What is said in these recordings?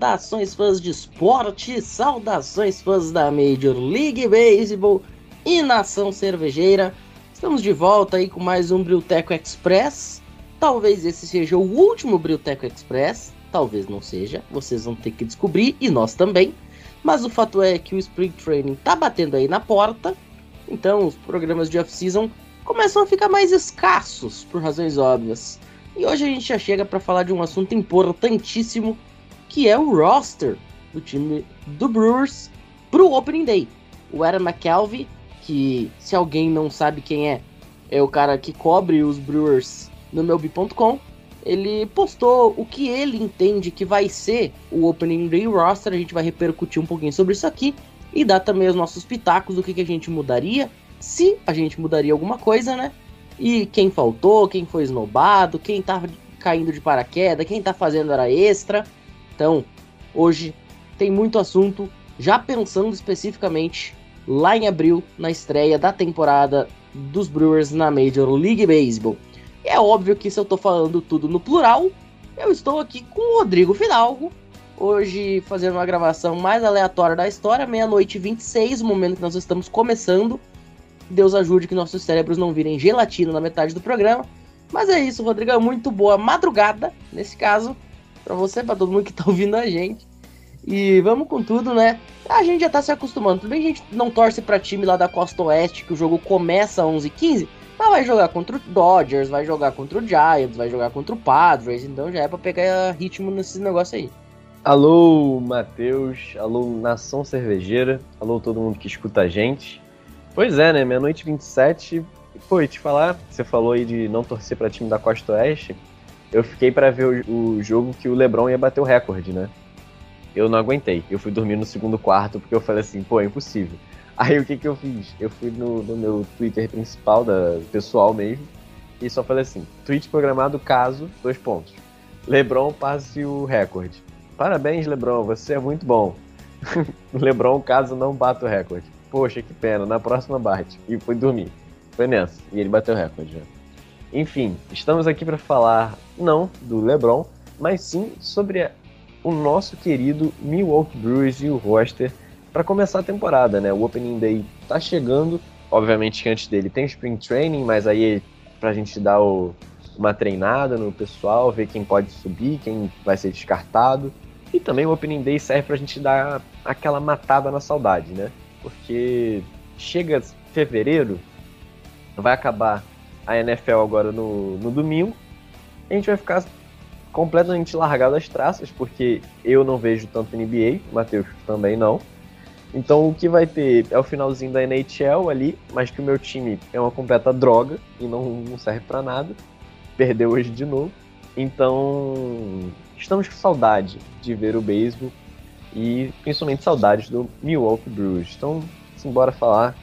Saudações, fãs de esporte! Saudações, fãs da Major League Baseball e Nação Cervejeira! Estamos de volta aí com mais um Brilteco Express. Talvez esse seja o último Brilteco Express, talvez não seja, vocês vão ter que descobrir e nós também. Mas o fato é que o Spring Training tá batendo aí na porta, então os programas de off-season começam a ficar mais escassos por razões óbvias. E hoje a gente já chega para falar de um assunto importantíssimo, que é o roster do time do Brewers pro Opening Day. O Aaron McKelvey, que se alguém não sabe quem é, é o cara que cobre os Brewers no melb.com, ele postou o que ele entende que vai ser o Opening Day roster, a gente vai repercutir um pouquinho sobre isso aqui e dar também os nossos pitacos do que, que a gente mudaria, se a gente mudaria alguma coisa, né? E quem faltou, quem foi esnobado, quem tá caindo de paraquedas, quem tá fazendo hora extra. Então, hoje tem muito assunto, já pensando especificamente lá em abril, na estreia da temporada dos Brewers na Major League Baseball. E é óbvio que se eu tô falando tudo no plural, eu estou aqui com o Rodrigo Fidalgo, hoje fazendo uma gravação mais aleatória da história, meia-noite e 26, o momento que nós estamos começando. Deus ajude que nossos cérebros não virem gelatina na metade do programa. Mas é isso, Rodrigo. Muito boa madrugada, nesse caso, para você, para todo mundo que tá ouvindo a gente. E vamos com tudo, né? A gente já tá se acostumando. Tudo bem que a gente não torce pra time lá da Costa Oeste, que o jogo começa às 11h15, mas vai jogar contra o Dodgers, vai jogar contra o Giants, vai jogar contra o Padres, então já é pra pegar ritmo nesse negócio aí. Alô, Matheus. Alô, Nação Cervejeira. Alô, todo mundo que escuta a gente. Pois é, né? Meia-noite 27. Pô, e te falar, você falou aí de não torcer pra time da Costa Oeste. Eu fiquei para ver o, o, jogo que o LeBron ia bater o recorde, né? Eu não aguentei. Eu fui dormir no segundo quarto porque eu falei assim, pô, é impossível. Aí o que que eu fiz? Eu fui no, no meu Twitter principal, da pessoal mesmo, e só falei assim: tweet programado caso, dois pontos. LeBron passe o recorde. Parabéns, LeBron, você é muito bom. LeBron, caso não bata o recorde. Poxa, que pena, na próxima bate. E fui dormir. Foi nessa. E ele bateu o recorde já. Enfim, estamos aqui para falar não do LeBron, mas sim sobre a, o nosso querido Milwaukee Brewers e o roster para começar a temporada, né? O Opening Day tá chegando. Obviamente que antes dele tem Spring Training, mas aí pra gente dar o, uma treinada no pessoal, ver quem pode subir, quem vai ser descartado. E também o Opening Day serve pra gente dar aquela matada na saudade, né? Porque chega fevereiro, vai acabar a NFL agora no, no domingo, a gente vai ficar completamente largado as traças, porque eu não vejo tanto NBA, o Matheus também não. Então o que vai ter é o finalzinho da NHL ali, mas que o meu time é uma completa droga e não, não serve para nada. Perdeu hoje de novo. Então estamos com saudade de ver o beisebol e principalmente saudades do Milwaukee Brewers. Então, simbora falar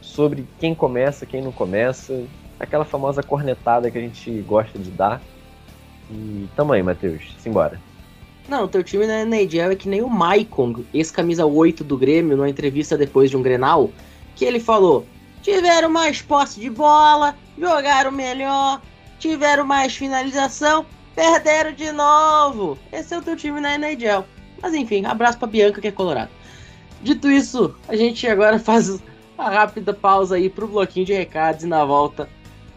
sobre quem começa, quem não começa, aquela famosa cornetada que a gente gosta de dar. E tamo aí, Matheus, simbora. Não, o teu time na NHL é que nem o Maicon, ex-camisa 8 do Grêmio, numa entrevista depois de um Grenal, que ele falou: tiveram mais posse de bola, jogaram melhor, tiveram mais finalização, perderam de novo. Esse é o teu time na NHL. Mas enfim, abraço pra Bianca que é colorado. Dito isso, a gente agora faz uma rápida pausa aí pro bloquinho de recados e na volta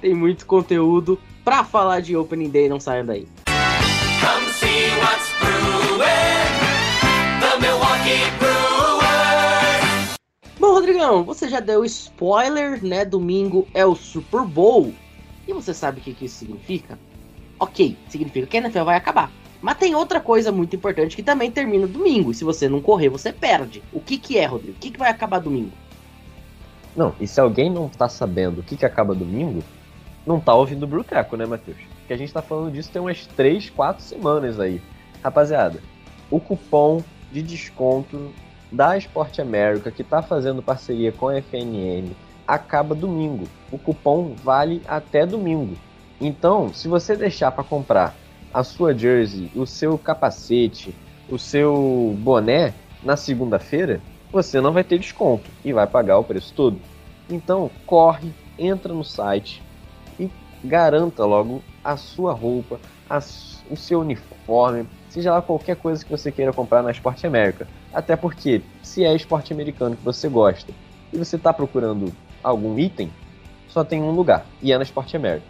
tem muito conteúdo pra falar de Opening Day, não saiam daí. Come see what's brewing. The Milwaukee Brewers. Bom, Rodrigão, você já deu spoiler, né? Domingo é o Super Bowl. E você sabe o que, que isso significa? Ok, significa que a NFL vai acabar. Mas tem outra coisa muito importante que também termina domingo. E se você não correr, você perde. O que, que é, Rodrigo? O que, que vai acabar domingo? Não, e se alguém não tá sabendo o que, que acaba domingo, não tá ouvindo o Bruteco, né, Matheus? Porque a gente tá falando disso tem umas 3, 4 semanas aí. Rapaziada, o cupom de desconto da Esporte América, que tá fazendo parceria com a FNM, acaba domingo. O cupom vale até domingo. Então, se você deixar para comprar a sua jersey, o seu capacete, o seu boné na segunda-feira, você não vai ter desconto e vai pagar o preço todo. Então, corre, entra no site garanta logo a sua roupa, a, o seu uniforme, seja lá qualquer coisa que você queira comprar na Esporte América. Até porque, se é esporte americano que você gosta e você está procurando algum item, só tem um lugar, e é na Esporte América.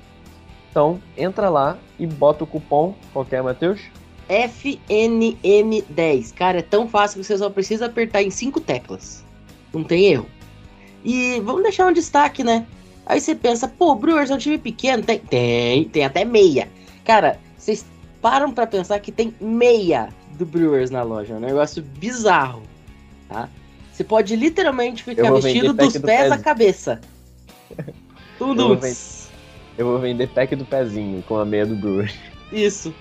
Então, entra lá e bota o cupom, qual que é, Matheus? FNM10. Cara, é tão fácil que você só precisa apertar em cinco teclas. Não tem erro. E vamos deixar um destaque, né? Aí você pensa, pô, Brewers é um time pequeno. Tem, tem, tem até meia. Cara, vocês param para pensar que tem meia do Brewers na loja. É um negócio bizarro, tá? Você pode literalmente ficar vestido dos pés à cabeça. Tudo. Eu vou, vender, eu vou vender pack do pezinho com a meia do Brewers. Isso.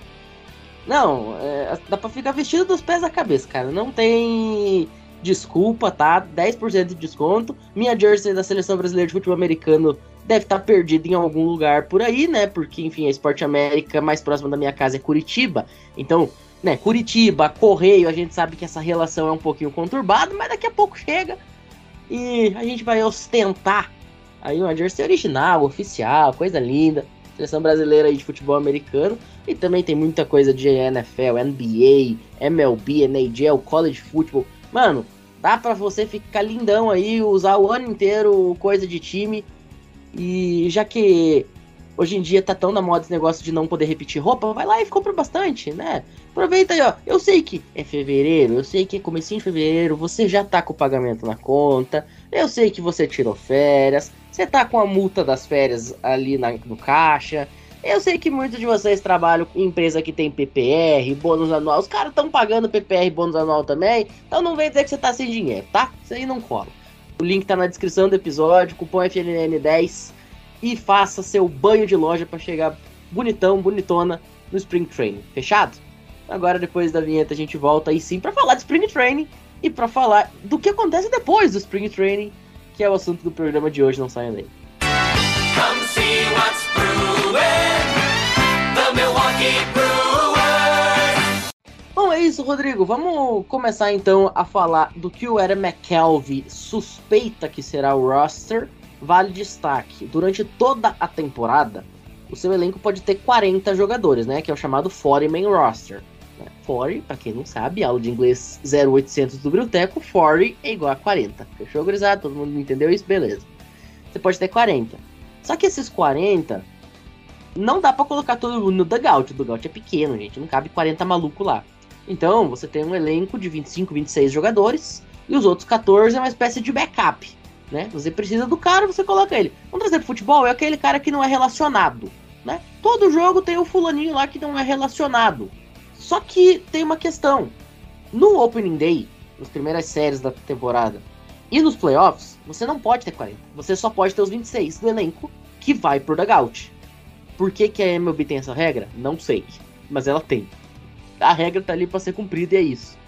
Não, é, dá pra ficar vestido dos pés à cabeça, cara. Não tem desculpa, tá? 10% de desconto. Minha jersey da seleção brasileira de futebol americano deve estar tá perdida em algum lugar por aí, né? Porque, enfim, a Esporte América mais próxima da minha casa é Curitiba. Então, né, Curitiba, Correio, a gente sabe que essa relação é um pouquinho conturbada, mas daqui a pouco chega e a gente vai ostentar aí uma jersey original, oficial, coisa linda. Seleção brasileira aí de futebol americano. E também tem muita coisa de NFL, NBA, MLB, NHL, College Football. Mano, dá pra você ficar lindão aí, usar o ano inteiro coisa de time. E já que hoje em dia tá tão na moda esse negócio de não poder repetir roupa, vai lá e compra bastante, né? Aproveita aí, ó. Eu sei que é fevereiro, eu sei que é comecinho de fevereiro, você já tá com o pagamento na conta. Eu sei que você tirou férias, você tá com a multa das férias ali na, no caixa. Eu sei que muitos de vocês trabalham em empresa que tem PPR, bônus anual. Os caras estão pagando PPR bônus anual também. Então não vem dizer que você tá sem dinheiro, tá? Isso aí não cola. O link tá na descrição do episódio, cupom FNN10 e faça seu banho de loja para chegar bonitão, bonitona no Spring Training. Fechado? Agora depois da vinheta a gente volta aí sim para falar de Spring Training e para falar do que acontece depois do Spring Training, que é o assunto do programa de hoje, não saiam daí. Come see what's Bom, é isso, Rodrigo. Vamos começar então a falar do que o Aaron McKelvey suspeita que será o roster. Vale destaque: durante toda a temporada, o seu elenco pode ter 40 jogadores, né? Que é o chamado 40 man roster. 40, né? para quem não sabe, aula de inglês 0800 do Brilteco, 40 é igual a 40. Fechou, gurizada? Todo mundo entendeu isso? Beleza. Você pode ter 40. Só que esses 40 não dá para colocar todo mundo no dugout. O dugout é pequeno, gente. Não cabe 40 maluco lá. Então, você tem um elenco de 25, 26 jogadores. E os outros 14 é uma espécie de backup. Né? Você precisa do cara, você coloca ele. Vamos trazer pro futebol, é aquele cara que não é relacionado. Né? Todo jogo tem o fulaninho lá que não é relacionado. Só que tem uma questão. No Opening Day, nas primeiras séries da temporada, e nos playoffs, você não pode ter 40. Você só pode ter os 26 do elenco que vai pro dugout. Por que, que a MLB tem essa regra? Não sei. Mas ela tem. A regra tá ali para ser cumprida e é isso.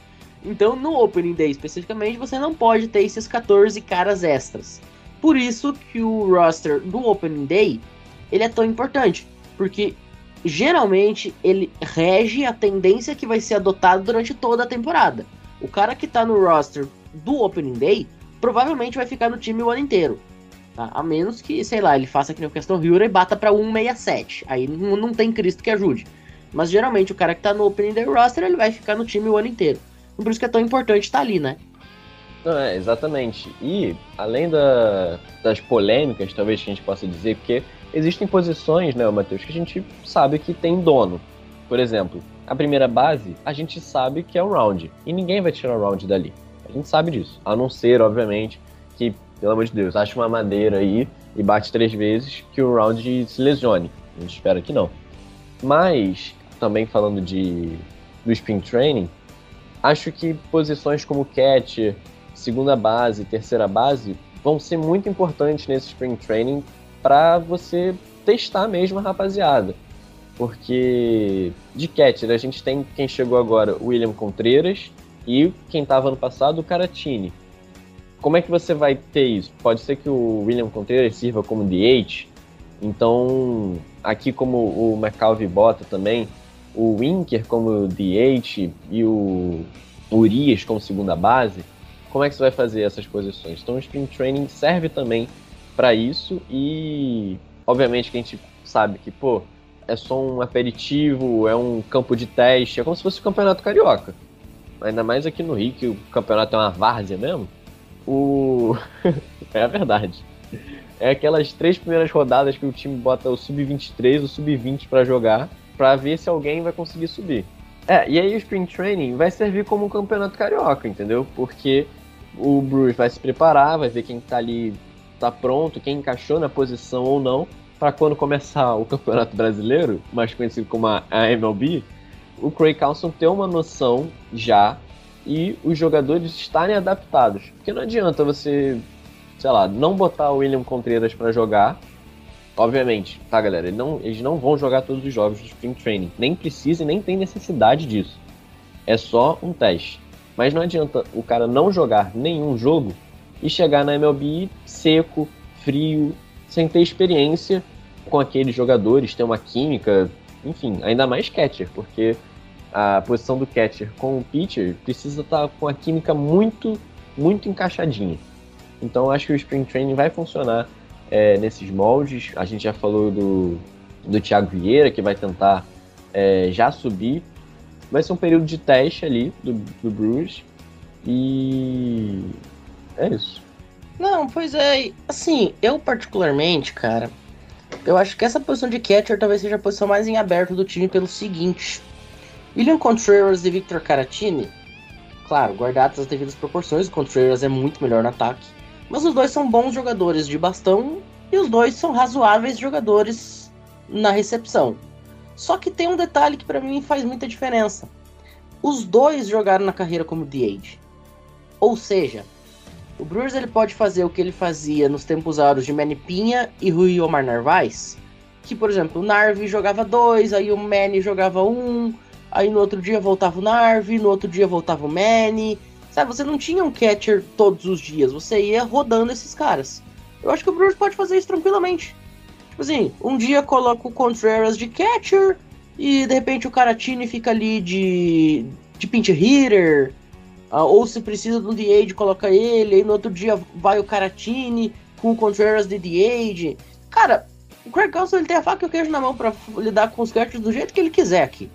Então, no Opening Day especificamente, você não pode ter esses 14 caras extras. Por isso que o roster do Opening Day ele é tão importante, porque geralmente ele rege a tendência que vai ser adotada durante toda a temporada. O cara que tá no roster do Opening Day provavelmente vai ficar no time o ano inteiro. Tá? A menos que, sei lá, ele faça que nem o Hero e bata pra 167. Aí não, não tem Cristo que ajude. Mas geralmente o cara que tá no Opening Day Roster, ele vai ficar no time o ano inteiro. Por isso que é tão importante estar tá ali, né? Não, é, exatamente. E além da, das polêmicas, talvez que a gente possa dizer, porque existem posições, né, Matheus, que a gente sabe que tem dono. Por exemplo, a primeira base, a gente sabe que é o round. E ninguém vai tirar o round dali. A gente sabe disso. A não ser, obviamente, que pelo amor de Deus, acha uma madeira aí e bate três vezes que o round se lesione. A gente espera que não. Mas, também falando de do spring training, acho que posições como catch, segunda base, terceira base, vão ser muito importantes nesse Spring Training para você testar mesmo a rapaziada. Porque de catcher a gente tem quem chegou agora, William Contreras, e quem estava ano passado, o Caratini. Como é que você vai ter isso? Pode ser que o William Contreras sirva como DH, então aqui como o McCalvey bota também, o Winker como DH e o Urias como segunda base, como é que você vai fazer essas posições? Então o Spring Training serve também para isso e obviamente que a gente sabe que, pô, é só um aperitivo, é um campo de teste, é como se fosse o campeonato carioca. Ainda mais aqui no Rio, que o campeonato é uma várzea mesmo. O. é a verdade. É aquelas três primeiras rodadas que o time bota o sub-23, o sub-20 para jogar, para ver se alguém vai conseguir subir. É, e aí o Spring Training vai servir como um campeonato carioca, entendeu? Porque o Bruce vai se preparar, vai ver quem tá ali, tá pronto, quem encaixou na posição ou não, para quando começar o Campeonato Brasileiro, mais conhecido como a MLB, o Craig Carlson ter uma noção já e os jogadores estarem adaptados. Porque não adianta você, sei lá, não botar o William Contreras para jogar. Obviamente, tá, galera? Eles não, eles não vão jogar todos os jogos do Spring Training. Nem precisa e nem tem necessidade disso. É só um teste. Mas não adianta o cara não jogar nenhum jogo e chegar na MLB seco, frio, sem ter experiência com aqueles jogadores, ter uma química, enfim, ainda mais catcher, porque a posição do catcher com o pitcher precisa estar tá com a química muito, muito encaixadinha. Então acho que o Spring Training vai funcionar é, nesses moldes. A gente já falou do, do Thiago Vieira, que vai tentar é, já subir. Vai ser um período de teste ali do, do Brewers. E é isso. Não, pois é. Assim, eu particularmente, cara, eu acho que essa posição de catcher talvez seja a posição mais em aberto do time pelo seguinte. William Contreras e Victor Caratini, claro, guardadas as devidas proporções, o Contreras é muito melhor no ataque, mas os dois são bons jogadores de bastão e os dois são razoáveis jogadores na recepção. Só que tem um detalhe que para mim faz muita diferença. Os dois jogaram na carreira como DH. Ou seja, o Brewers ele pode fazer o que ele fazia nos tempos áureos de Manny Pinha e Rui Omar Narvaez. Que, por exemplo, o Narvi jogava dois, aí o Manny jogava um, aí no outro dia voltava o Narvi, no outro dia voltava o Manny. Sabe, você não tinha um catcher todos os dias, você ia rodando esses caras. Eu acho que o Brewers pode fazer isso tranquilamente. Tipo assim, um dia coloca o Contreras de catcher e de repente o Caratini fica ali de, de pinch hitter. Uh, ou se precisa um DH, coloca ele. Aí no outro dia vai o Caratini com o Contreras de DH. Cara, o Craig Counsell ele tem a faca e o queijo na mão para lidar com os catchers do jeito que ele quiser aqui.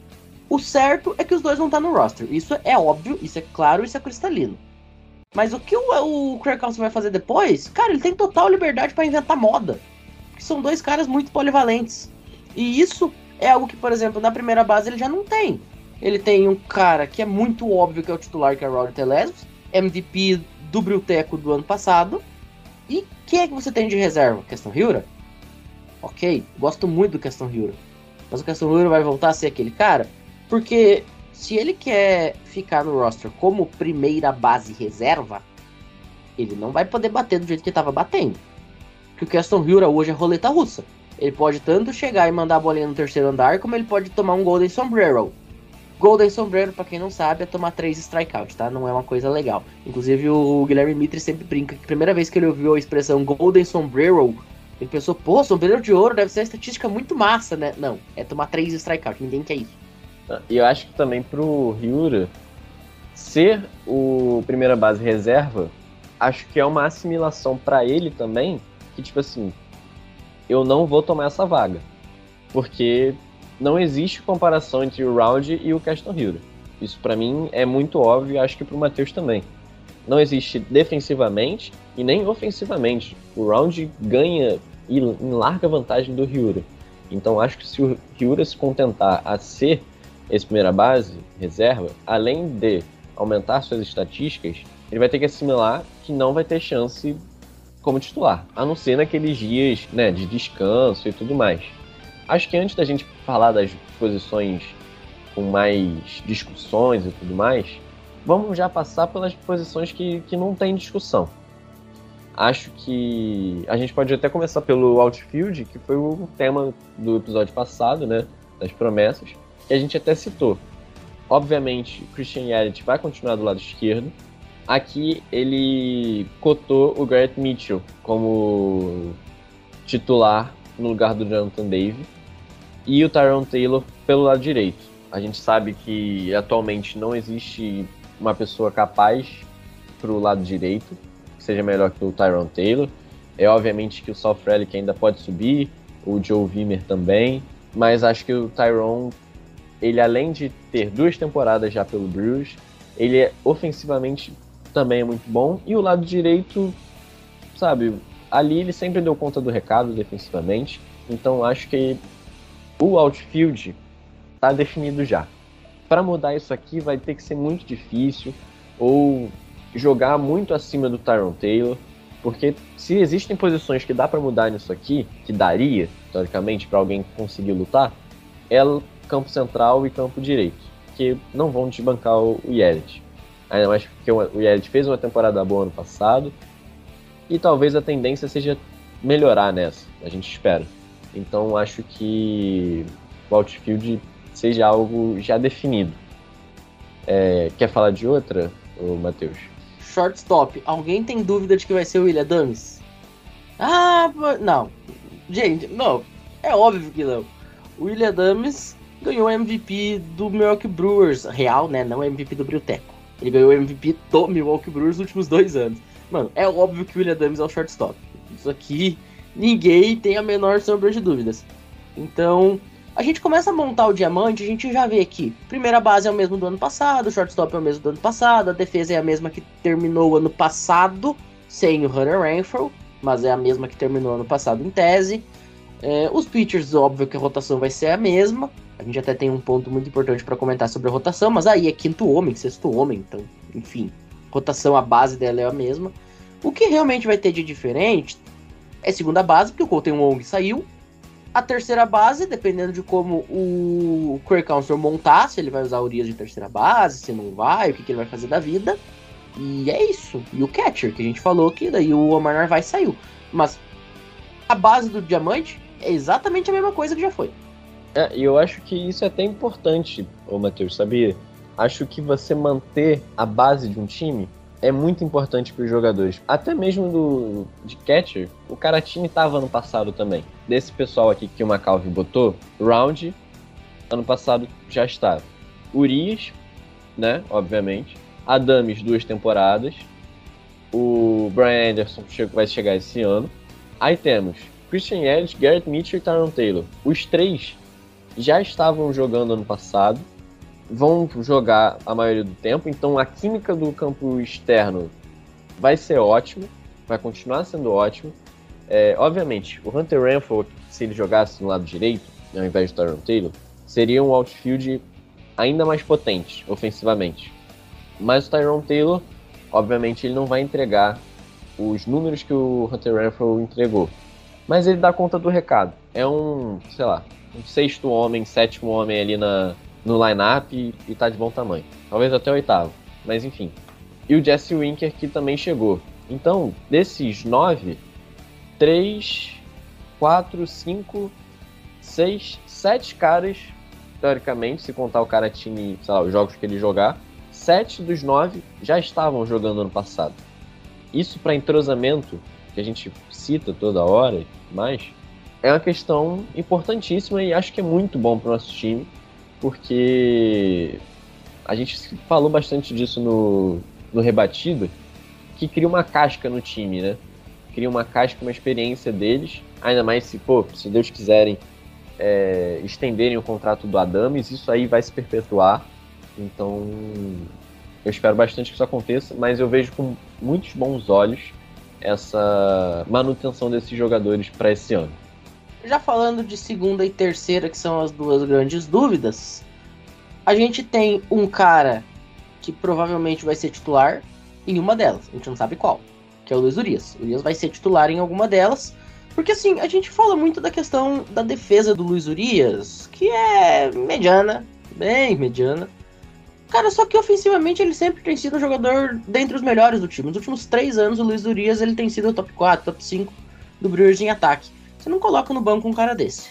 O certo é que os dois vão estar no roster. Isso é óbvio, isso é claro, isso é cristalino. Mas o que o, o Craig vai fazer depois? Cara, ele tem total liberdade para inventar moda. São dois caras muito polivalentes. E isso é algo que, por exemplo, na primeira base ele já não tem. Ele tem um cara que é muito óbvio que é o titular, que é o Rowdy Telesmos, MVP do Brilteco do ano passado. E quem é que você tem de reserva? Questão Hyura? Ok, gosto muito do Questão Hyura. Mas o Questão Hyura vai voltar a ser aquele cara? Porque se ele quer ficar no roster como primeira base reserva, ele não vai poder bater do jeito que estava batendo. Porque o Keston Hyura hoje é roleta russa. Ele pode tanto chegar e mandar a bolinha no terceiro andar, como ele pode tomar um Golden Sombrero. Golden Sombrero, para quem não sabe, é tomar três strikeouts, tá? Não é uma coisa legal. Inclusive, o Guilherme Mitre sempre brinca que a primeira vez que ele ouviu a expressão Golden Sombrero, ele pensou, pô, sombreiro de ouro deve ser uma estatística muito massa, né? Não, é tomar três strikeouts, ninguém quer isso. E eu acho que também pro Ryura ser o primeira base reserva, acho que é uma assimilação para ele também, que tipo assim, eu não vou tomar essa vaga. Porque não existe comparação entre o Round e o Caston Hill. Isso para mim é muito óbvio e acho que pro Matheus também. Não existe defensivamente e nem ofensivamente. O Round ganha em larga vantagem do Ryura. Então acho que se o Ryura se contentar a ser esse primeira base, reserva, além de aumentar suas estatísticas, ele vai ter que assimilar que não vai ter chance como titular, a não ser naqueles dias né, de descanso e tudo mais. Acho que antes da gente falar das posições com mais discussões e tudo mais, vamos já passar pelas posições que, que não tem discussão. Acho que a gente pode até começar pelo outfield, que foi o tema do episódio passado, né? Das promessas, que a gente até citou. Obviamente, Christian Yelich vai continuar do lado esquerdo. Aqui ele cotou o Garrett Mitchell como titular no lugar do Jonathan Dave e o Tyron Taylor pelo lado direito. A gente sabe que atualmente não existe uma pessoa capaz para o lado direito que seja melhor que o Tyron Taylor. É obviamente que o Sal Frelick ainda pode subir, o Joe Wimmer também, mas acho que o Tyron, ele além de ter duas temporadas já pelo Brewers, ele é ofensivamente também é muito bom e o lado direito, sabe, ali ele sempre deu conta do recado defensivamente, então acho que o outfield está definido já. Para mudar isso aqui vai ter que ser muito difícil ou jogar muito acima do Tyron Taylor, porque se existem posições que dá para mudar nisso aqui, que daria, teoricamente, para alguém conseguir lutar, é campo central e campo direito, que não vão desbancar o Yelich. Ainda mais porque o Yelich fez uma temporada boa ano passado, e talvez a tendência seja melhorar nessa, a gente espera. Então acho que o outfield seja algo já definido. É, quer falar de outra, Matheus? shortstop, alguém tem dúvida de que vai ser o William Adams? Ah, não. Gente, não. É óbvio que não. O William Adams ganhou MVP do Milwaukee Brewers, real, né? Não MVP do Brilteco. Ele ganhou MVP do Milwaukee Brewers nos últimos dois anos. Mano, é óbvio que o William Adams é o shortstop. Isso aqui, ninguém tem a menor sombra de dúvidas. Então, a gente começa a montar o diamante, a gente já vê aqui. Primeira base é o mesmo do ano passado, o shortstop é o mesmo do ano passado, a defesa é a mesma que terminou o ano passado, sem o Hunter Renfro, mas é a mesma que terminou o ano passado em tese. É, os pitchers, óbvio que a rotação vai ser a mesma. A gente até tem um ponto muito importante para comentar sobre a rotação, mas aí é quinto homem, sexto homem, então, enfim, rotação, a base dela é a mesma. O que realmente vai ter de diferente é segunda base, porque o Colton Wong saiu, a terceira base, dependendo de como o Craig Council montar, se ele vai usar Urias de terceira base, se não vai, o que, que ele vai fazer da vida. E é isso. E o catcher, que a gente falou que daí o Omar Narvaez saiu. Mas a base do diamante é exatamente a mesma coisa que já foi. É, e eu acho que isso é até importante, ô Matheus, sabia? Acho que você manter a base de um time é muito importante para os jogadores. Até mesmo do de catcher, o Caratini estava ano passado também. Desse pessoal aqui que o McAlvin botou, Round, ano passado já estava. Urias, né, obviamente. Adames, duas temporadas. O Brian Anderson vai chegar esse ano. Aí temos Christian Yelich, Garrett Mitchell e Tyron Taylor. Os três já estavam jogando ano passado vão jogar a maioria do tempo, então a química do campo externo vai ser ótimo, vai continuar sendo ótimo. É, obviamente, o Hunter Renfro, se ele jogasse no lado direito, ao invés do Tyron Taylor, seria um outfield ainda mais potente ofensivamente. Mas o Tyron Taylor, obviamente, ele não vai entregar os números que o Hunter Renfro entregou. Mas ele dá conta do recado. É um, sei lá, um sexto homem, sétimo homem ali na, no line-up e, e tá de bom tamanho. Talvez até o oitavo, mas enfim. E o Jesse Winker que também chegou. Então, desses nove, três, quatro, cinco, seis, sete caras, teoricamente, se contar o cara time, sei lá, os jogos que ele jogar, sete dos nove já estavam jogando ano passado. Isso para entrosamento, que a gente cita toda hora, mas é uma questão importantíssima e acho que é muito bom para o nosso time porque a gente falou bastante disso no, no Rebatido, que cria uma casca no time, né? Cria uma casca, uma experiência deles, ainda mais se, pô, se Deus quiserem é, estenderem o contrato do Adames, isso aí vai se perpetuar. Então, eu espero bastante que isso aconteça, mas eu vejo com muitos bons olhos essa manutenção desses jogadores para esse ano. Já falando de segunda e terceira, que são as duas grandes dúvidas, a gente tem um cara que provavelmente vai ser titular em uma delas, a gente não sabe qual, que é o Luiz Urias. O Urias vai ser titular em alguma delas, porque assim, a gente fala muito da questão da defesa do Luiz Urias, que é mediana, bem mediana. Cara, só que ofensivamente ele sempre tem sido um jogador dentre os melhores do time. Nos últimos três anos, o Luiz Urias ele tem sido o top 4, top 5 do Brewers em ataque. Você não coloca no banco um cara desse.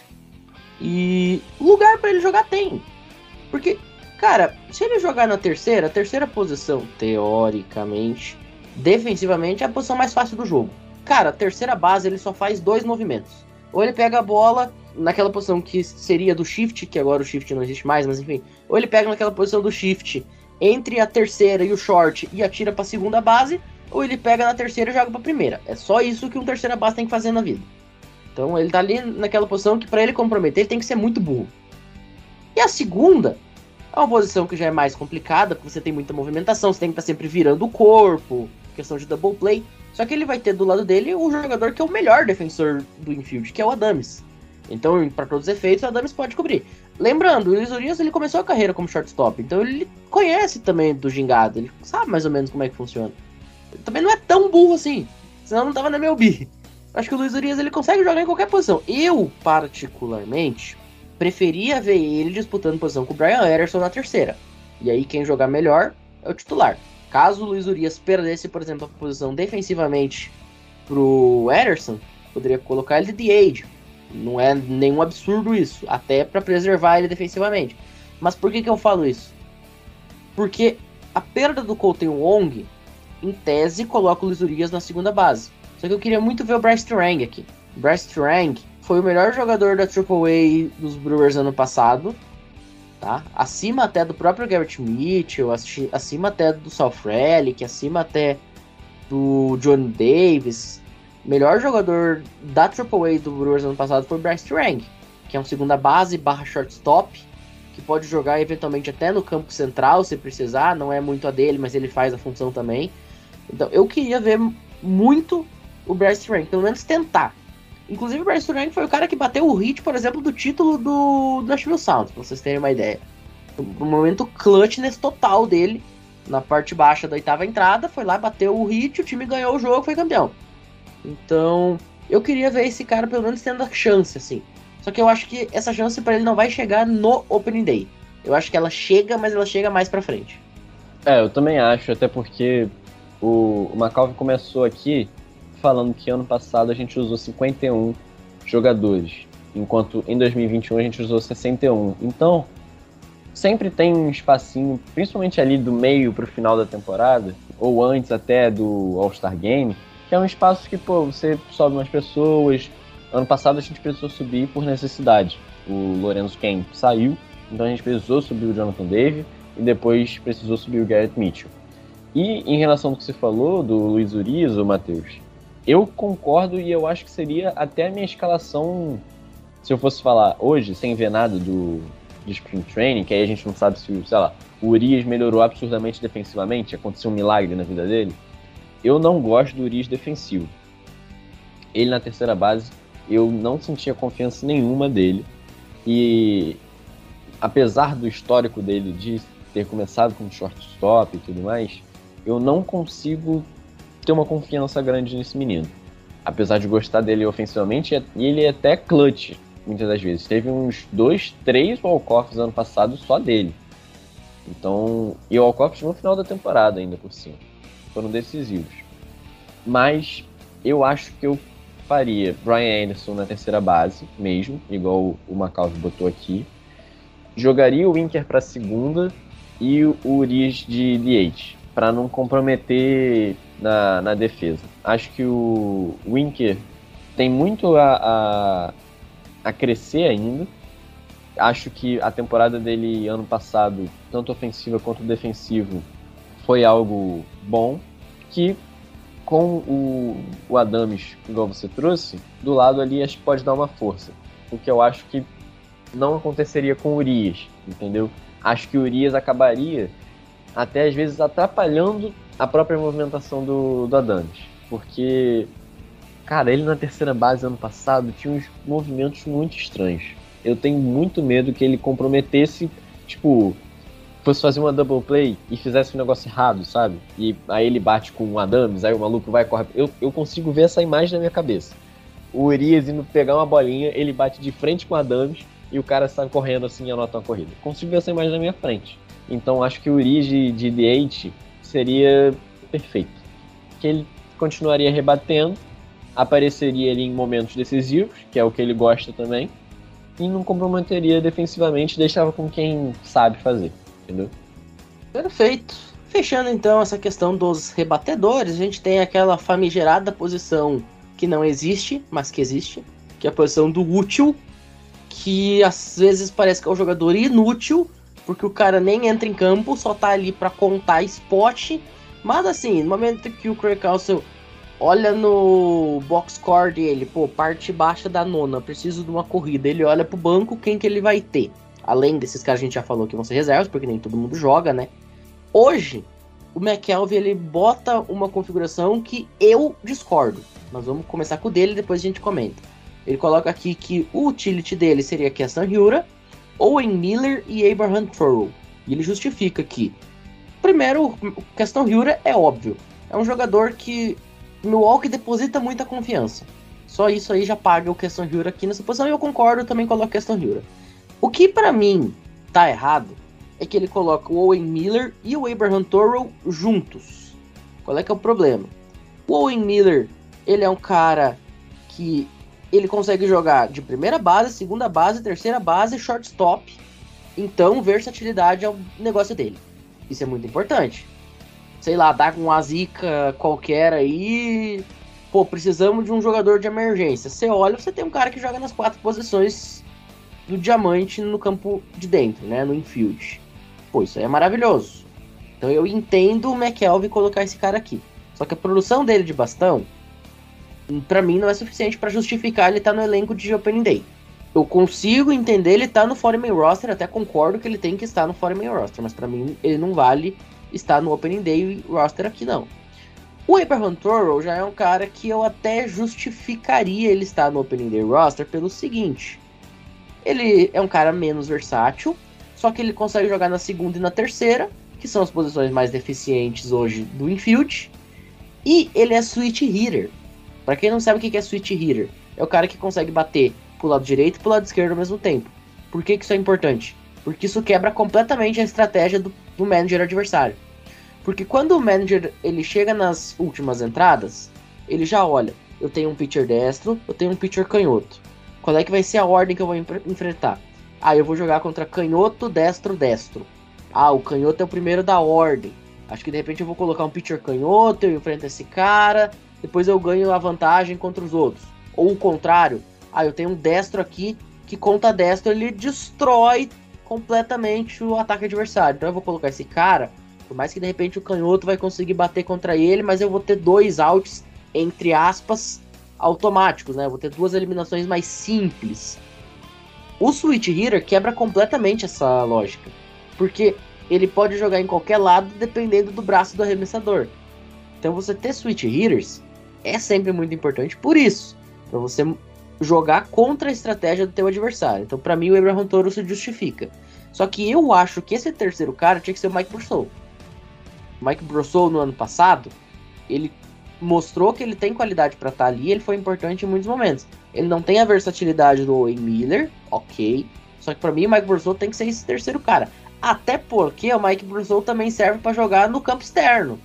E lugar para ele jogar tem. Porque, cara, se ele jogar na terceira, a terceira posição, teoricamente, defensivamente, é a posição mais fácil do jogo. Cara, a terceira base ele só faz dois movimentos. Ou ele pega a bola naquela posição que seria do shift, que agora o shift não existe mais, mas enfim. Ou ele pega naquela posição do shift entre a terceira e o short e atira para a segunda base, ou ele pega na terceira e joga para a primeira. É só isso que um terceira base tem que fazer na vida. Então ele tá ali naquela posição que para ele comprometer ele tem que ser muito burro. E a segunda é uma posição que já é mais complicada, porque você tem muita movimentação, você tem que estar tá sempre virando o corpo, questão de double play. Só que ele vai ter do lado dele o jogador que é o melhor defensor do infield, que é o Adams. Então, para todos os efeitos, o Adams pode cobrir. Lembrando, o Luiz Urias ele começou a carreira como shortstop, então ele conhece também do gingado, ele sabe mais ou menos como é que funciona. Ele também não é tão burro assim, senão não tava na MLB. Acho que o Luiz Urias ele consegue jogar em qualquer posição. Eu, particularmente, preferia ver ele disputando posição com o Brian Ederson na terceira. E aí quem jogar melhor é o titular. Caso o Luiz Urias perdesse, por exemplo, a posição defensivamente pro Ederson, poderia colocar ele de age. Não é nenhum absurdo isso, até para preservar ele defensivamente. Mas por que, que eu falo isso? Porque a perda do Colton Wong, em tese, coloca o Luiz Urias na segunda base. Só que eu queria muito ver o Bryce Terang aqui. Bryce Terang foi o melhor jogador da AAA dos Brewers ano passado, tá? Acima até do próprio Garrett Mitchell, acima até do Sal Frelick, acima até do John Davis, melhor jogador da AAA do Brewers ano passado foi Bryce Terang, que é um segunda base barra shortstop, que pode jogar eventualmente até no campo central se precisar, não é muito a dele, mas ele faz a função também. Então eu queria ver muito o Bryce Terang, pelo menos tentar. Inclusive o Bryce Terang foi o cara que bateu o hit, por exemplo, do título do Nashville Sound, pra vocês terem uma ideia. O momento clutchness total dele, na parte baixa da oitava entrada, foi lá, bateu o hit, o time ganhou o jogo, foi campeão. Então, eu queria ver esse cara pelo menos tendo a chance, assim. Só que eu acho que essa chance para ele não vai chegar no Opening Day. Eu acho que ela chega, mas ela chega mais pra frente. É, eu também acho, até porque o, o começou aqui falando que ano passado a gente usou 51 jogadores, enquanto em 2021 a gente usou 61. Então, sempre tem um espacinho, principalmente ali do meio pro final da temporada, ou antes até do All-Star Game, que é um espaço que, pô, você sobe umas pessoas. Ano passado a gente precisou subir por necessidade. O Lorenzo Ken saiu, então a gente precisou subir o Jonathan Dave e depois precisou subir o Garrett Mitchell. E em relação ao que você falou do Luiz Urias, Matheus, eu concordo e eu acho que seria até a minha escalação, se eu fosse falar hoje, sem ver nada do, do Spring Training, que aí a gente não sabe se, sei lá, o Urias melhorou absurdamente defensivamente, aconteceu um milagre na vida dele eu não gosto do Urias defensivo. Ele na terceira base, eu não sentia confiança nenhuma dele. E apesar do histórico dele de ter começado como shortstop e tudo mais, eu não consigo ter uma confiança grande nesse menino. Apesar de gostar dele ofensivamente, e ele é até clutch, muitas das vezes. Teve uns dois, três walk-offs ano passado só dele. Então, e walk-offs no final da temporada ainda por cima foram decisivos. Mas eu acho que eu faria Brian Anderson na terceira base, mesmo, igual o Macalvi botou aqui. Jogaria o Winker para segunda e o Urias de DH, para não comprometer na, na defesa. Acho que o Winker tem muito a, a, a crescer ainda. Acho que a temporada dele ano passado, tanto ofensiva quanto defensivo, foi algo bom, que com o, o Adames, igual você trouxe, do lado ali acho que pode dar uma força. O que eu acho que não aconteceria com o Urias, entendeu? Acho que o Urias acabaria até às vezes atrapalhando a própria movimentação do, do. Porque, cara, ele na terceira base ano passado tinha uns movimentos muito estranhos. Eu tenho muito medo que ele comprometesse, tipo, fosse fazer uma double play e fizesse um negócio errado, sabe? E aí ele bate com o Adams, aí o maluco vai e corre. Eu, eu consigo ver essa imagem na minha cabeça. O Urias indo pegar uma bolinha, ele bate de frente com o Adams e o cara sai correndo assim e anota uma corrida. Consigo ver essa imagem na minha frente. Então acho que o Urige de DH seria perfeito. Que ele continuaria rebatendo, apareceria ali em momentos decisivos, que é o que ele gosta também, e não comprometeria defensivamente, deixava com quem sabe fazer, entendeu? Perfeito. Fechando então essa questão dos rebatedores, a gente tem aquela famigerada posição que não existe, mas que existe, que é a posição do útil, que às vezes parece que é um jogador inútil, porque o cara nem entra em campo, só tá ali para contar spot. Mas assim, no momento que o Craig Council olha no box score dele, pô, parte baixa da nona, preciso de uma corrida, ele olha pro banco, quem que ele vai ter? Além desses caras que a gente já falou que vão ser reservas, porque nem todo mundo joga, né? Hoje, o McKelvey ele bota uma configuração que eu discordo. Nós vamos começar com o dele, depois a gente comenta. Ele coloca aqui que o utility dele seria Keston Hura, Owen Miller e Abraham Thorough. E ele justifica que, primeiro, o Keston Hura é óbvio. É um jogador que Milwaukee deposita muita confiança. Só isso aí já paga o Keston Hura aqui nessa posição e eu concordo também com o Keston Hura. O que para mim tá errado é que ele coloca o Owen Miller e o Abraham Thorough juntos. Qual é que é o problema? O Owen Miller, ele é um cara que ele consegue jogar de primeira base, segunda base, terceira base, shortstop. Então, versatilidade é o negócio dele. Isso é muito importante sei lá, dá com uma zica qualquer aí. Pô, precisamos de um jogador de emergência. Você olha, você tem um cara que joga nas quatro posições do diamante no campo de dentro, né? No infield. Pô, isso aí é maravilhoso. Então eu entendo o McKelvey colocar esse cara aqui. Só que a produção dele de bastão, para mim, não é suficiente para justificar ele estar tá no elenco de Opening Day. Eu consigo entender ele estar tá no Foreman Roster, até concordo que ele tem que estar no Foreman Roster, mas para mim ele não vale está no Opening Day roster aqui não. O Abraham Toro já é um cara que eu até justificaria ele estar no Opening Day roster pelo seguinte: ele é um cara menos versátil, só que ele consegue jogar na segunda e na terceira, que são as posições mais deficientes hoje do infield, e ele é switch hitter. Para quem não sabe o que é switch hitter, é o cara que consegue bater pro lado direito e pro lado esquerdo ao mesmo tempo. Por que, que isso é importante? Porque isso quebra completamente a estratégia do, do manager adversário. Porque quando o manager ele chega nas últimas entradas, ele já olha, eu tenho um pitcher destro, eu tenho um pitcher canhoto. Qual é que vai ser a ordem que eu vou enfrentar? Ah, eu vou jogar contra canhoto, destro, destro. Ah, o canhoto é o primeiro da ordem. Acho que de repente eu vou colocar um pitcher canhoto, eu enfrento esse cara, depois eu ganho a vantagem contra os outros. Ou o contrário, ah, eu tenho um destro aqui que conta destro, ele destrói completamente o ataque adversário. Então eu vou colocar esse cara por mais que de repente o canhoto vai conseguir bater contra ele, mas eu vou ter dois outs, entre aspas, automáticos, né? Eu vou ter duas eliminações mais simples. O Switch Hitter quebra completamente essa lógica. Porque ele pode jogar em qualquer lado dependendo do braço do arremessador. Então você ter Switch Hitters é sempre muito importante por isso. Para você jogar contra a estratégia do teu adversário. Então para mim o Abraham Toro se justifica. Só que eu acho que esse terceiro cara tinha que ser o Mike Purcell. Mike Brossou no ano passado, ele mostrou que ele tem qualidade para estar tá ali, ele foi importante em muitos momentos. Ele não tem a versatilidade do Owen Miller, ok. Só que para mim o Mike Brossou tem que ser esse terceiro cara. Até porque o Mike Brossou também serve para jogar no campo externo.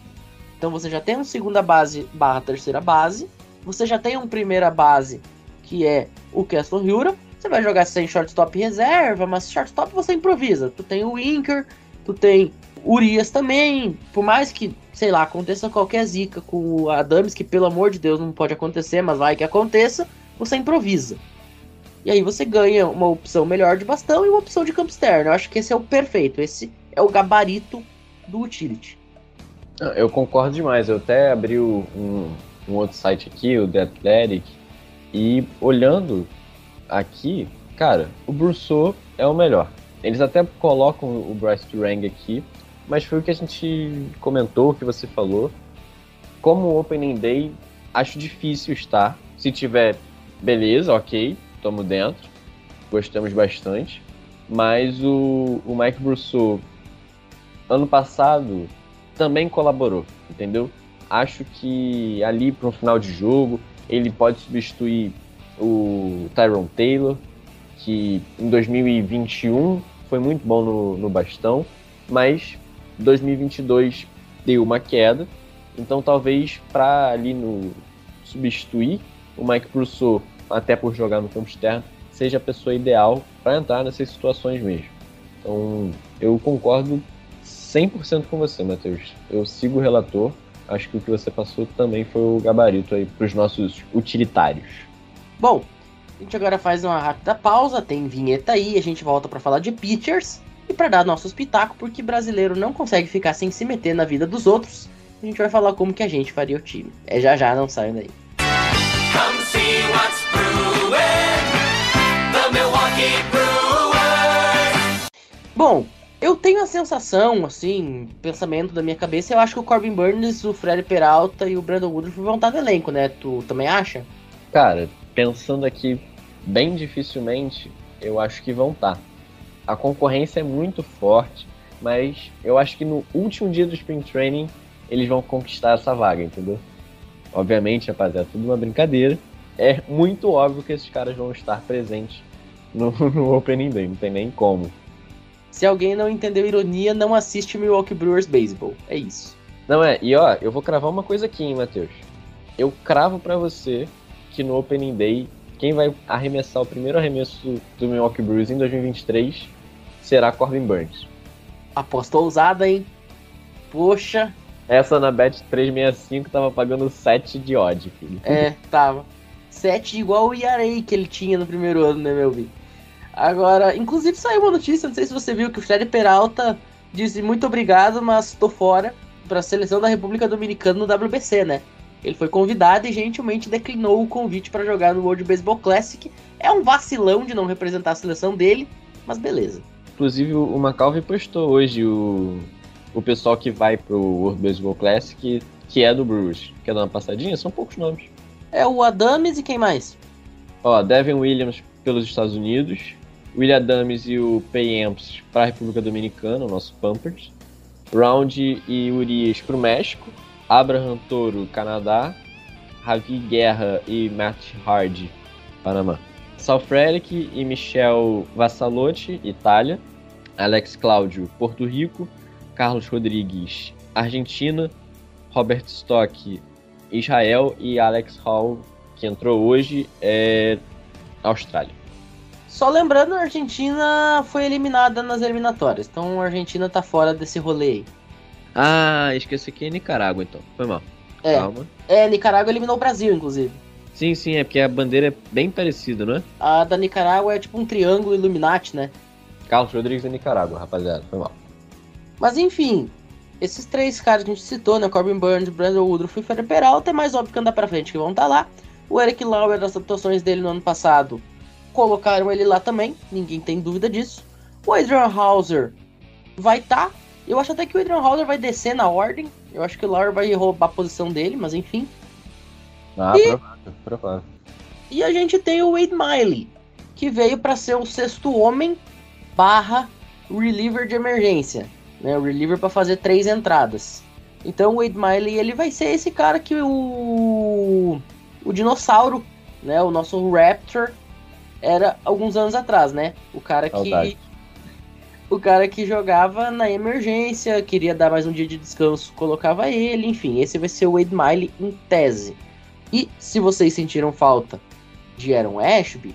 Então você já tem um segunda base barra terceira base, você já tem um primeira base que é o Keston Hura, você vai jogar sem shortstop reserva, mas shortstop você improvisa. Tu tem o Inker, tu tem Urias também, por mais que, sei lá, aconteça qualquer zica com o Adams, que pelo amor de Deus não pode acontecer, mas vai que aconteça, você improvisa. E aí você ganha uma opção melhor de bastão e uma opção de campo externo. Eu acho que esse é o perfeito, esse é o gabarito do utility. Eu concordo demais. Eu até abri um, um outro site aqui, o The Athletic, e olhando aqui, cara, o Brousseau é o melhor. Eles até colocam o Bryce Durang aqui, mas foi o que a gente comentou, o que você falou. Como Opening Day, acho difícil estar. Se tiver, beleza, ok, estamos dentro. Gostamos bastante. Mas o, o Mike Brousseau, ano passado, também colaborou, entendeu? Acho que ali para um final de jogo, ele pode substituir o Tyron Taylor, que em 2021 foi muito bom no, no bastão mas 2022 deu uma queda, então talvez para ali no substituir o Mike Brousseau, até por jogar no campo externo, seja a pessoa ideal para entrar nessas situações mesmo. Então, eu concordo 100% com você, Matheus. Eu sigo o relator. Acho que o que você passou também foi o gabarito aí para os nossos utilitários. Bom, a gente agora faz uma rápida pausa, tem vinheta aí, a gente volta para falar de pitchers e para dar nossos pitacos, porque brasileiro não consegue ficar sem se meter na vida dos outros. A gente vai falar como que a gente faria o time. É já já, não saiam daí. Come see what's brewing. The Milwaukee Brewers. Bom, eu tenho a sensação, assim, pensamento da minha cabeça, eu acho que o Corbin Burns, o Fred Peralta e o Brandon Woodruff vão estar no elenco, né? Tu também acha? Cara, pensando aqui bem dificilmente, eu acho que vão estar. A concorrência é muito forte, mas eu acho que no último dia do Spring Training eles vão conquistar essa vaga, entendeu? Obviamente, rapaziada, tudo uma brincadeira. É muito óbvio que esses caras vão estar presentes no, no Opening Day, não tem nem como. Se alguém não entendeu ironia, não assiste Milwaukee Brewers Baseball. É isso. Não é, e ó, eu vou cravar uma coisa aqui, hein, Matheus. Eu cravo pra você que no Opening Day, quem vai arremessar o primeiro arremesso do Milwaukee Brewers em 2023 será Corbin Burns. Aposta ousada, hein? Poxa, Essa na Bet 365 tava pagando 7 de odd, filho. é, tava. 7 igual o ERA que ele tinha no primeiro ano, né, meu bem? Agora, inclusive saiu uma notícia, não sei se você viu, que o Fred Peralta disse muito obrigado, mas tô fora pra seleção da República Dominicana no WBC, né? Ele foi convidado e gentilmente declinou o convite pra jogar no World Baseball Classic. É um vacilão de não representar a seleção dele, mas beleza. Inclusive, o McCalvey postou hoje o, o pessoal que vai pro World Baseball Classic, que é do Brewers. Quer dar uma passadinha? São poucos nomes. É o Adames e quem mais? Ó, Devin Williams pelos Estados Unidos, William Adams e o Pay Amps para a República Dominicana, o nosso Pampers, Round e Urias para o México, Abraham Toro, Canadá, Ravi Guerra e Matt Hardy, Panamá. Sal Frelick e Michel Vassalotti, Itália, Alex Cláudio, Porto Rico, Carlos Rodrigues, Argentina, Robert Stock, Israel. E Alex Hall, que entrou hoje, é Austrália. Só lembrando, a Argentina foi eliminada nas eliminatórias, então a Argentina tá fora desse rolê aí. Ah, esqueci que é Nicarágua, então. Foi mal. É, Calma. é, Nicarágua eliminou o Brasil, inclusive. Sim, sim, é porque a bandeira é bem parecida, não é? A da Nicarágua é tipo um triângulo Illuminati, né? Carlos Rodrigues é Nicarágua, rapaziada. Foi mal. Mas enfim, esses três caras que a gente citou, né? Corbin Burns, Brandon Woodruff e Fred Peralta, é mais óbvio que andar pra frente que vão estar lá. O Eric Lauer, das atuações dele no ano passado, colocaram ele lá também, ninguém tem dúvida disso. O Adrian Hauser vai estar. Eu acho até que o Adrian Hauser vai descer na ordem. Eu acho que o Lauer vai roubar a posição dele, mas enfim. Ah, E- provável, provável. E a gente tem o Wade Miley, que veio para ser o sexto homem barra reliever de emergência. Né? O reliever para fazer três entradas. Então o Wade Miley ele vai ser esse cara que o, o dinossauro, né? o nosso Raptor, era alguns anos atrás, né? O cara que. Saudade. O cara que jogava na emergência, queria dar mais um dia de descanso, colocava ele, enfim, esse vai ser o Wade Miley em tese. E se vocês sentiram falta de Aaron Ashby,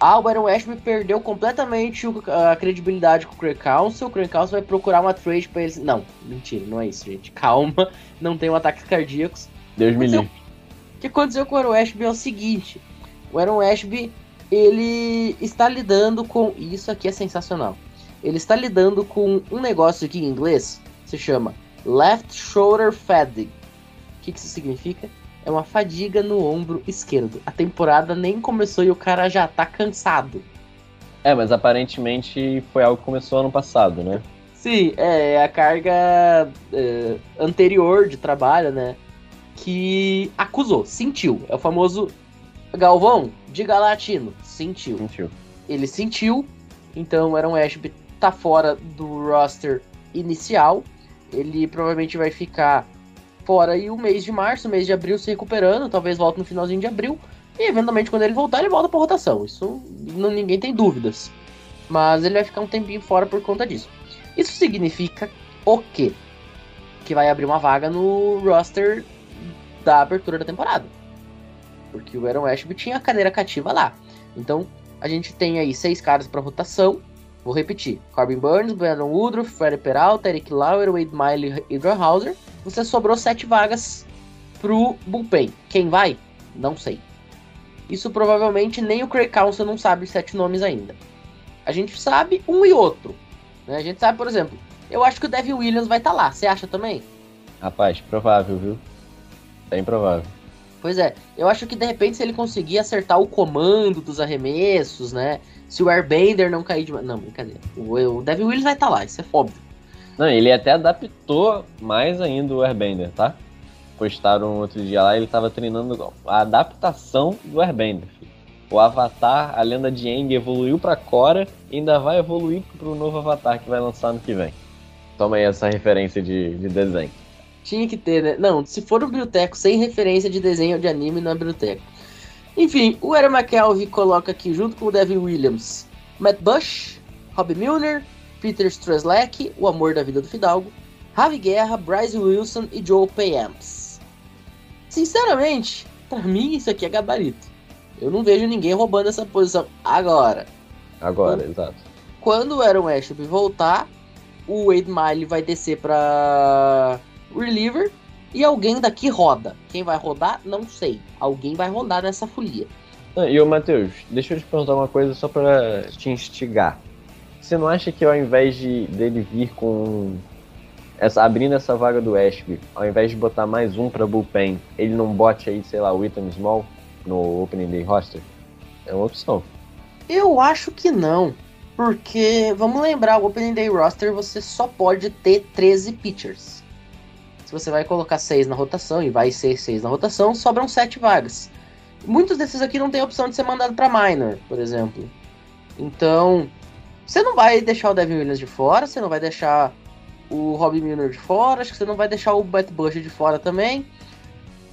ah, o Aaron Ashby perdeu completamente a credibilidade com o Craig Council. O Craig Council vai procurar uma trade pra eles. Não, mentira, não é isso, gente. Calma, não tem um ataques cardíacos. Deus me livre. O que aconteceu com o Aaron Ashby é o seguinte: o Aaron Ashby ele está lidando com. Isso aqui é sensacional. Ele está lidando com um negócio aqui em inglês, se chama Left Shoulder Fatigue. O que, que isso significa? É uma fadiga no ombro esquerdo. A temporada nem começou e o cara já tá cansado. É, mas aparentemente foi algo que começou ano passado, né? Sim, é é a carga é, anterior de trabalho, né? Que acusou, sentiu. É o famoso Galvão, diga latino, sentiu. Mentiu. Ele sentiu, então o Aaron Ashby tá fora do roster inicial. Ele provavelmente vai ficar fora aí o mês de março, o mês de abril se recuperando, talvez volte no finalzinho de abril. E eventualmente quando ele voltar, ele volta pra rotação. Isso não, ninguém tem dúvidas. Mas ele vai ficar um tempinho fora por conta disso. Isso significa o quê? Que vai abrir uma vaga no roster da abertura da temporada. Porque o Aaron Ashby tinha a cadeira cativa lá. Então, a gente tem aí seis caras para rotação. Vou repetir: Corbin Burns, Brandon Woodruff, Freddy Peralta, Eric Lauer, Wade Miley e Hauser. Você sobrou sete vagas pro bullpen. Quem vai? Não sei. Isso provavelmente nem o Craig Council não sabe sete nomes ainda. A gente sabe um e outro. Né? A gente sabe, por exemplo, eu acho que o Devin Williams vai estar tá lá. Você acha também? Rapaz, provável, viu? Bem provável. Pois é, eu acho que de repente se ele conseguir acertar o comando dos arremessos, né? Se o Airbender não cair de. Não, brincadeira. O, o Devin Williams vai estar tá lá, isso é óbvio. Não, ele até adaptou mais ainda o Airbender, tá? Postaram outro dia lá, ele tava treinando a adaptação do Airbender. O Avatar, a lenda de Aang, evoluiu pra Cora e ainda vai evoluir pro novo Avatar que vai lançar no que vem. Toma aí essa referência de, de desenho. Tinha que ter, né? Não, se for o Biblioteco sem referência de desenho de anime, não é Biblioteco. Enfim, o Aaron McKelvey coloca aqui, junto com o Devin Williams, Matt Bush, Rob Milner, Peter Strzelecki, o amor da vida do Fidalgo, Ravi Guerra, Bryce Wilson e Joe Payamps. Sinceramente, para mim isso aqui é gabarito. Eu não vejo ninguém roubando essa posição agora. Agora, quando, exato. Quando o Aaron Ashby voltar, o Wade Miley vai descer para reliever e alguém daqui roda. Quem vai rodar, não sei. Alguém vai rodar nessa folia. Ah, e o Matheus, deixa eu te perguntar uma coisa só para te instigar. Você não acha que ao invés de dele vir com essa abrindo essa vaga do Ashby, ao invés de botar mais um para bullpen, ele não bote aí, sei lá, o Ethan Small no opening day roster? É uma opção. Eu acho que não. Porque, vamos lembrar, o Opening Day Roster você só pode ter 13 pitchers. Se você vai colocar 6 na rotação e vai ser 6 na rotação, sobram 7 vagas. Muitos desses aqui não tem opção de ser mandado para minor, por exemplo. Então, você não vai deixar o Devin Williams de fora, você não vai deixar o Robbie Milner de fora, acho que você não vai deixar o Bat Bush de fora também.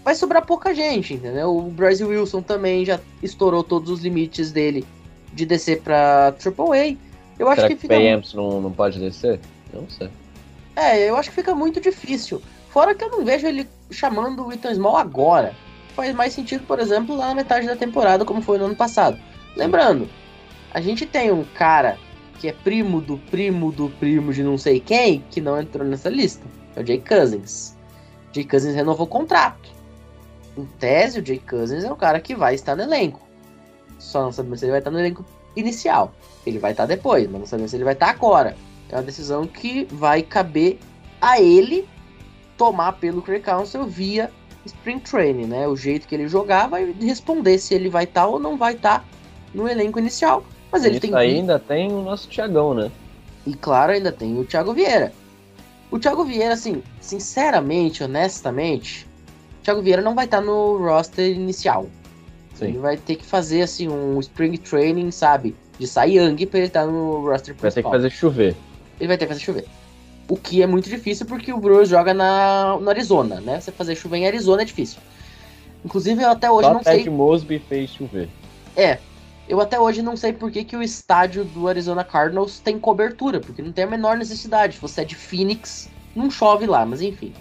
Vai sobrar pouca gente, entendeu? O Bryce Wilson também já estourou todos os limites dele de descer pra AAA. Eu acho Será que, que fica. Não, não pode descer? Não sei. É, eu acho que fica muito difícil. Fora que eu não vejo ele chamando o Ethan Small agora. Faz mais sentido, por exemplo, lá na metade da temporada, como foi no ano passado. Lembrando, a gente tem um cara que é primo do primo do primo de não sei quem, que não entrou nessa lista. É o Jay Cousins. Jay Cousins renovou o contrato. Em tese, o Jay Cousins é o cara que vai estar no elenco. Só não sabemos se ele vai estar no elenco inicial. Ele vai estar depois, mas não sabemos se ele vai estar agora. É uma decisão que vai caber a ele tomar pelo Craig Council via Spring Training, né? O jeito que ele jogar vai responder se ele vai estar ou não vai estar no elenco inicial. Mas ele Isso tem ainda tem o nosso Thiagão, né? E claro, ainda tem o Thiago Vieira. O Thiago Vieira, assim, sinceramente, honestamente, o Thiago Vieira não vai estar no roster inicial. Sim. Ele vai ter que fazer assim um spring training, sabe? De Cy Young pra ele estar no roster Vai ter que principal. fazer chover. Ele vai ter que fazer chover. O que é muito difícil porque o Brewers joga na, no Arizona, né? Você fazer chover em Arizona é difícil. Inclusive eu até hoje Só não Ted sei. Mosby fez chover. É. Eu até hoje não sei por que, que o estádio do Arizona Cardinals tem cobertura, porque não tem a menor necessidade. Se você é de Phoenix, não chove lá, mas enfim.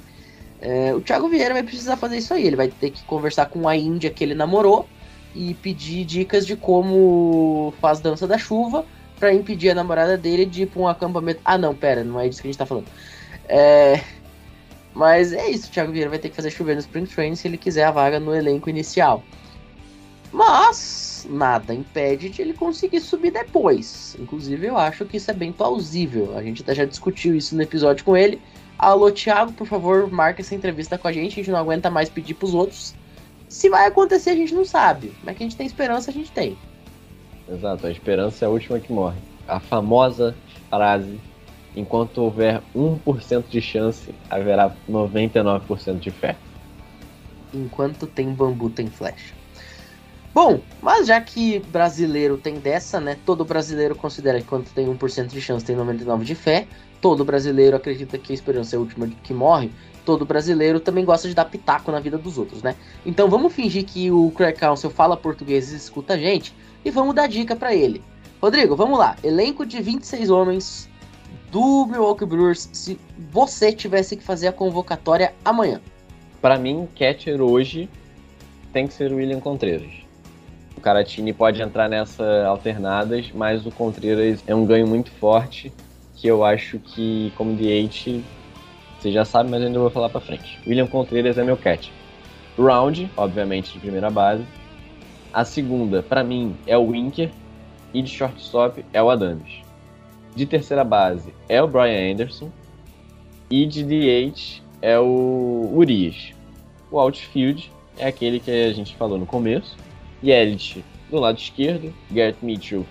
É, o Thiago Vieira vai precisar fazer isso aí. Ele vai ter que conversar com a Índia que ele namorou e pedir dicas de como faz dança da chuva pra impedir a namorada dele de ir pra um acampamento. Ah, não, pera, não é disso que a gente tá falando. É. Mas é isso, o Thiago Vieira vai ter que fazer chover no Spring Training se ele quiser a vaga no elenco inicial. Mas nada impede de ele conseguir subir depois. Inclusive, eu acho que isso é bem plausível. A gente até já discutiu isso no episódio com ele. Alô, Thiago, por favor, marque essa entrevista com a gente. A gente não aguenta mais pedir pros outros. Se vai acontecer, a gente não sabe. Mas que a gente tem esperança, a gente tem. Exato, a esperança é a última que morre. A famosa frase: enquanto houver 1% de chance, haverá 99% de fé. Enquanto tem bambu, tem flecha. Bom, mas já que brasileiro tem dessa, né? Todo brasileiro considera que quando tem 1% de chance tem 99% de fé. Todo brasileiro acredita que a esperança é a última que morre. Todo brasileiro também gosta de dar pitaco na vida dos outros, né? Então vamos fingir que o Craig Council fala português e escuta a gente. E vamos dar dica pra ele. Rodrigo, vamos lá. Elenco de 26 homens do Milwaukee Brewers se você tivesse que fazer a convocatória amanhã? Para mim, catcher hoje tem que ser o William Contreras. O Caratini pode entrar nessa alternadas, mas o Contreras é um ganho muito forte que eu acho que, como DH, você já sabe, mas ainda vou falar para frente. William Contreras é meu catch. Round, obviamente, de primeira base. A segunda, para mim, é o Winker. E de shortstop é o Adams. De terceira base é o Brian Anderson. E de DH é o Urias. O outfield é aquele que a gente falou no começo. Yelich do lado esquerdo, Garrett Mitchell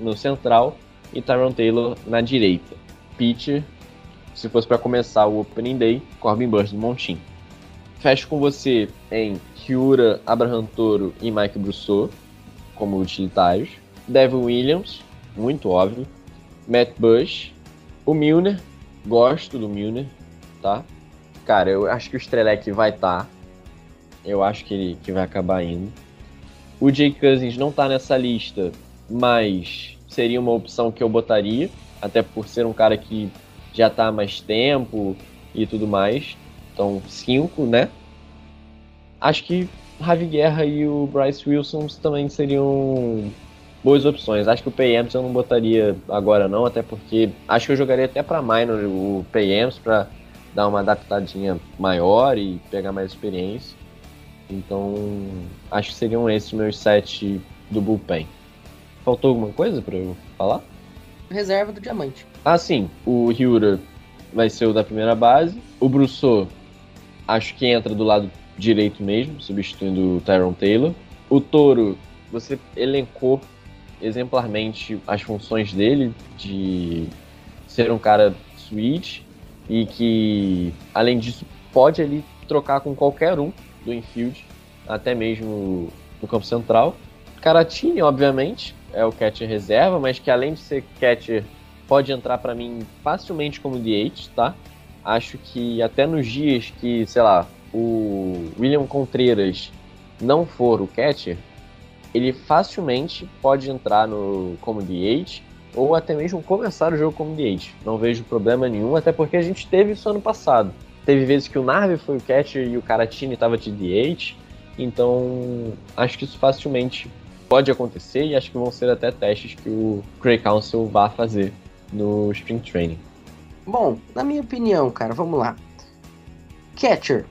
no central e Tyron Taylor na direita. Pitcher, se fosse para começar o Opening Day, Corbin Burns do Montin. Fecho com você em Hyura, Abraham Toro e Mike Brousseau como utilitários. Devin Williams, muito óbvio. Matt Bush. O Milner, gosto do Milner, tá? Cara, eu acho que o Strelec vai estar. Tá. Eu acho que ele que vai acabar indo. O Jake Cousins não tá nessa lista, mas seria uma opção que eu botaria, até por ser um cara que já tá há mais tempo e tudo mais. Então, cinco, né? Acho que Ravi Guerra e o Bryce Wilson também seriam boas opções. Acho que o PMs eu não botaria agora não, até porque acho que eu jogaria até para minor o PMs para dar uma adaptadinha maior e pegar mais experiência. Então, acho que seriam esses meus sete do bullpen. Faltou alguma coisa para eu falar? Reserva do diamante. Ah, sim. O Hyura vai ser o da primeira base. O Brousseau, acho que entra do lado direito mesmo, substituindo o Tyron Taylor. O Toro, você elencou exemplarmente as funções dele de ser um cara switch e que, além disso, pode ali trocar com qualquer um do infield, até mesmo no campo central. Caratini, obviamente, é o catcher reserva, mas que além de ser catcher, pode entrar para mim facilmente como DH, tá? Acho que até nos dias que, sei lá, o William Contreras não for o catcher, ele facilmente pode entrar no como DH ou até mesmo começar o jogo como DH. Não vejo problema nenhum, até porque a gente teve isso ano passado. Teve vezes que o Narve foi o catcher e o Caratini estava de DH. Então, acho que isso facilmente pode acontecer e acho que vão ser até testes que o Craig Council vai fazer no Spring Training. Bom, na minha opinião, cara, vamos lá. Catcher.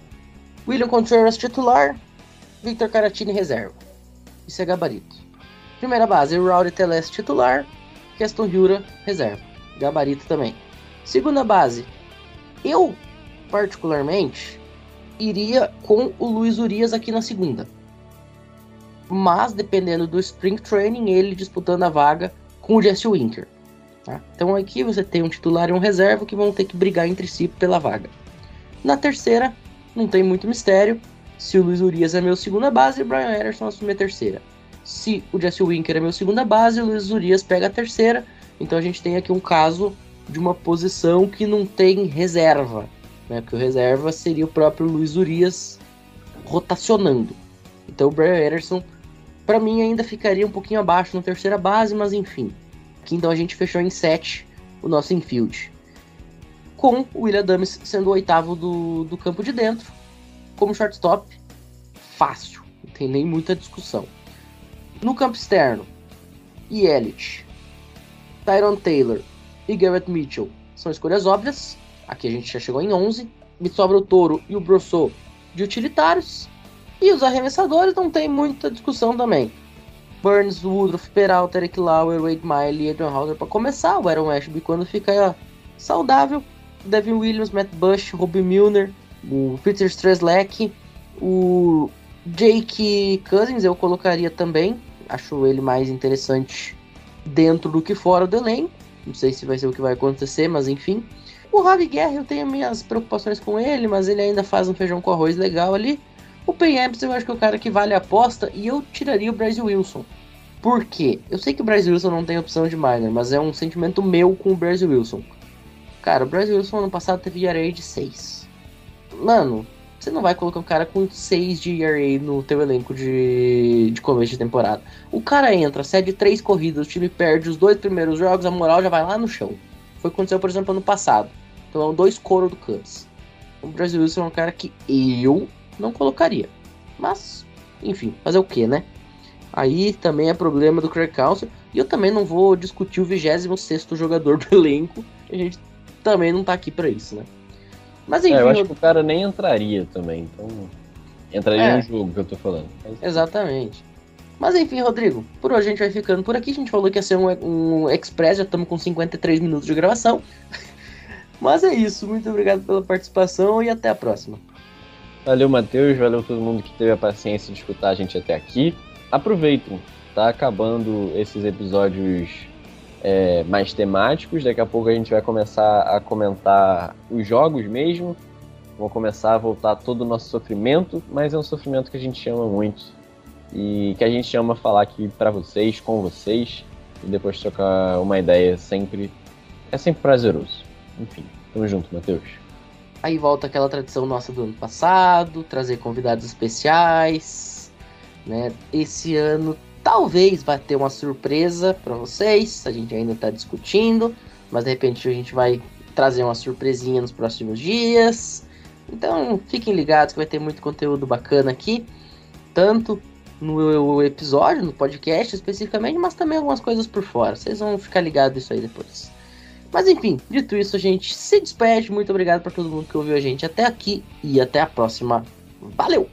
William Contreras titular, Victor Caratini reserva. Isso é gabarito. Primeira base, Rowdy Teles titular, Keston Jura reserva. Gabarito também. Segunda base, eu particularmente, iria com o Luiz Urias aqui na segunda. Mas, dependendo do Spring Training, ele disputando a vaga com o Jesse Winker. Tá? Então aqui você tem um titular e um reserva que vão ter que brigar entre si pela vaga. Na terceira, não tem muito mistério. Se o Luiz Urias é meu segunda base, o Brian Anderson assume a terceira. Se o Jesse Winker é meu segunda base, o Luiz Urias pega a terceira. Então a gente tem aqui um caso de uma posição que não tem reserva né? Porque o reserva seria o próprio Luiz Urias rotacionando. Então o Brian Anderson, para mim, ainda ficaria um pouquinho abaixo na terceira base, mas enfim. Aqui então a gente fechou em 7 o nosso infield. Com o William Adams sendo o oitavo do, do campo de dentro. Como shortstop, fácil. Não tem nem muita discussão. No campo externo, Yelich, Tyron Taylor e Garrett Mitchell são escolhas óbvias. Aqui a gente já chegou em 11. Me sobra o Toro e o Brosso de utilitários. E os arremessadores não tem muita discussão também. Burns, Woodruff, Peralta, Eric Lauer, Wade Miley e Adrian Hauser para começar. O Aaron Ashby quando fica saudável. Devin Williams, Matt Bush, Robbie Milner, o Peter Strzelecki, o Jake Cousins eu colocaria também. Acho ele mais interessante dentro do que fora do elenco. Não sei se vai ser o que vai acontecer, mas enfim. O Ravi Guerra eu tenho minhas preocupações com ele, mas ele ainda faz um feijão com arroz legal ali. O Pen Epps eu acho que é o cara que vale a aposta e eu tiraria o Bryce Wilson. Por quê? Eu sei que o Bryce Wilson não tem opção de minor, mas é um sentimento meu com o Bryce Wilson. Cara, o Bryce Wilson ano passado teve ERA de 6. Mano, você não vai colocar um cara com 6 de ERA no teu elenco de, de começo de temporada. O cara entra, cede 3 corridas, o time perde os dois primeiros jogos, a moral já vai lá no chão. Foi o que aconteceu, por exemplo, ano passado. Então, dois coros do Cubs. O Brasil Wilson é um cara que eu não colocaria. Mas, enfim, fazer o que, né? Aí também é problema do Craig Council. E eu também não vou discutir o 26 jogador do elenco. A gente também não tá aqui para isso, né? Mas enfim. É, eu acho eu... que o cara nem entraria também. Então. Entraria é, no jogo que eu tô falando. Mas... Exatamente. Mas enfim, Rodrigo, por hoje a gente vai ficando por aqui. A gente falou que ia ser um, um Express, já estamos com 53 minutos de gravação. Mas é isso, muito obrigado pela participação e até a próxima. Valeu, Matheus, valeu todo mundo que teve a paciência de escutar a gente até aqui. Aproveitem, tá acabando esses episódios é, mais temáticos. Daqui a pouco a gente vai começar a comentar os jogos mesmo. Vou começar a voltar todo o nosso sofrimento, mas é um sofrimento que a gente ama muito e que a gente ama falar aqui para vocês, com vocês e depois trocar uma ideia sempre é sempre prazeroso. Enfim, tamo junto, Matheus. Aí volta aquela tradição nossa do ano passado, trazer convidados especiais, né? Esse ano talvez vai ter uma surpresa para vocês, a gente ainda tá discutindo, mas de repente a gente vai trazer uma surpresinha nos próximos dias. Então, fiquem ligados que vai ter muito conteúdo bacana aqui, tanto no episódio, no podcast especificamente, mas também algumas coisas por fora. Vocês vão ficar ligados isso aí depois. Mas enfim, dito isso, a gente se despede. Muito obrigado para todo mundo que ouviu a gente até aqui e até a próxima. Valeu!